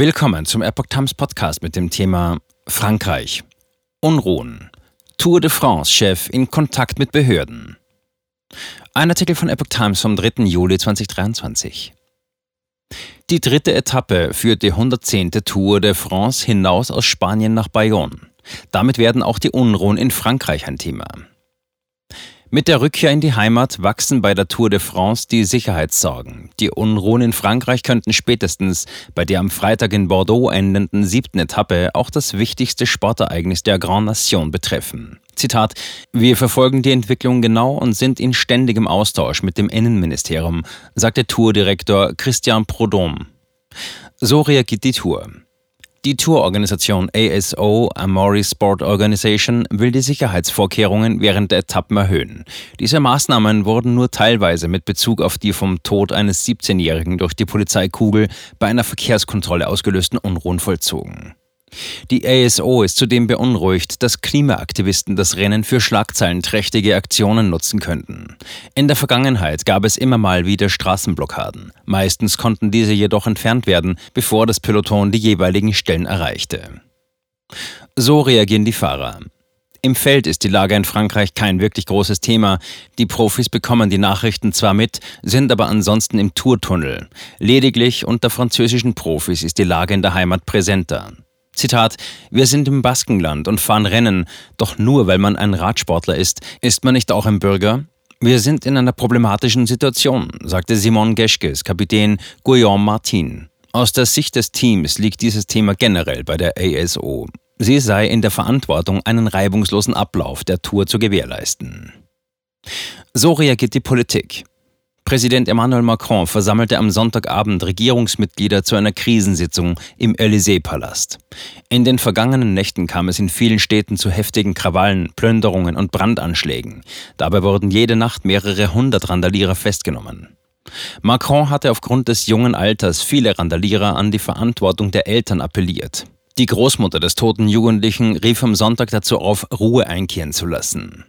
Willkommen zum Epoch Times Podcast mit dem Thema Frankreich. Unruhen. Tour de France-Chef in Kontakt mit Behörden. Ein Artikel von Epoch Times vom 3. Juli 2023. Die dritte Etappe führt die 110. Tour de France hinaus aus Spanien nach Bayonne. Damit werden auch die Unruhen in Frankreich ein Thema. Mit der Rückkehr in die Heimat wachsen bei der Tour de France die Sicherheitssorgen. Die Unruhen in Frankreich könnten spätestens bei der am Freitag in Bordeaux endenden siebten Etappe auch das wichtigste Sportereignis der Grand Nation betreffen. Zitat, wir verfolgen die Entwicklung genau und sind in ständigem Austausch mit dem Innenministerium, sagte Tourdirektor Christian Prodom. So reagiert die Tour. Die Tourorganisation ASO, Amori Sport Organization, will die Sicherheitsvorkehrungen während der Etappen erhöhen. Diese Maßnahmen wurden nur teilweise mit Bezug auf die vom Tod eines 17-Jährigen durch die Polizeikugel bei einer Verkehrskontrolle ausgelösten Unruhen vollzogen. Die ASO ist zudem beunruhigt, dass Klimaaktivisten das Rennen für schlagzeilenträchtige Aktionen nutzen könnten. In der Vergangenheit gab es immer mal wieder Straßenblockaden. Meistens konnten diese jedoch entfernt werden, bevor das Peloton die jeweiligen Stellen erreichte. So reagieren die Fahrer. Im Feld ist die Lage in Frankreich kein wirklich großes Thema. Die Profis bekommen die Nachrichten zwar mit, sind aber ansonsten im Tourtunnel. Lediglich unter französischen Profis ist die Lage in der Heimat präsenter. Zitat, wir sind im Baskenland und fahren Rennen, doch nur weil man ein Radsportler ist, ist man nicht auch ein Bürger? Wir sind in einer problematischen Situation, sagte Simon Geschkes, Kapitän Guillaume Martin. Aus der Sicht des Teams liegt dieses Thema generell bei der ASO. Sie sei in der Verantwortung, einen reibungslosen Ablauf der Tour zu gewährleisten. So reagiert die Politik. Präsident Emmanuel Macron versammelte am Sonntagabend Regierungsmitglieder zu einer Krisensitzung im Élysée-Palast. In den vergangenen Nächten kam es in vielen Städten zu heftigen Krawallen, Plünderungen und Brandanschlägen. Dabei wurden jede Nacht mehrere hundert Randalierer festgenommen. Macron hatte aufgrund des jungen Alters viele Randalierer an die Verantwortung der Eltern appelliert. Die Großmutter des toten Jugendlichen rief am Sonntag dazu auf, Ruhe einkehren zu lassen.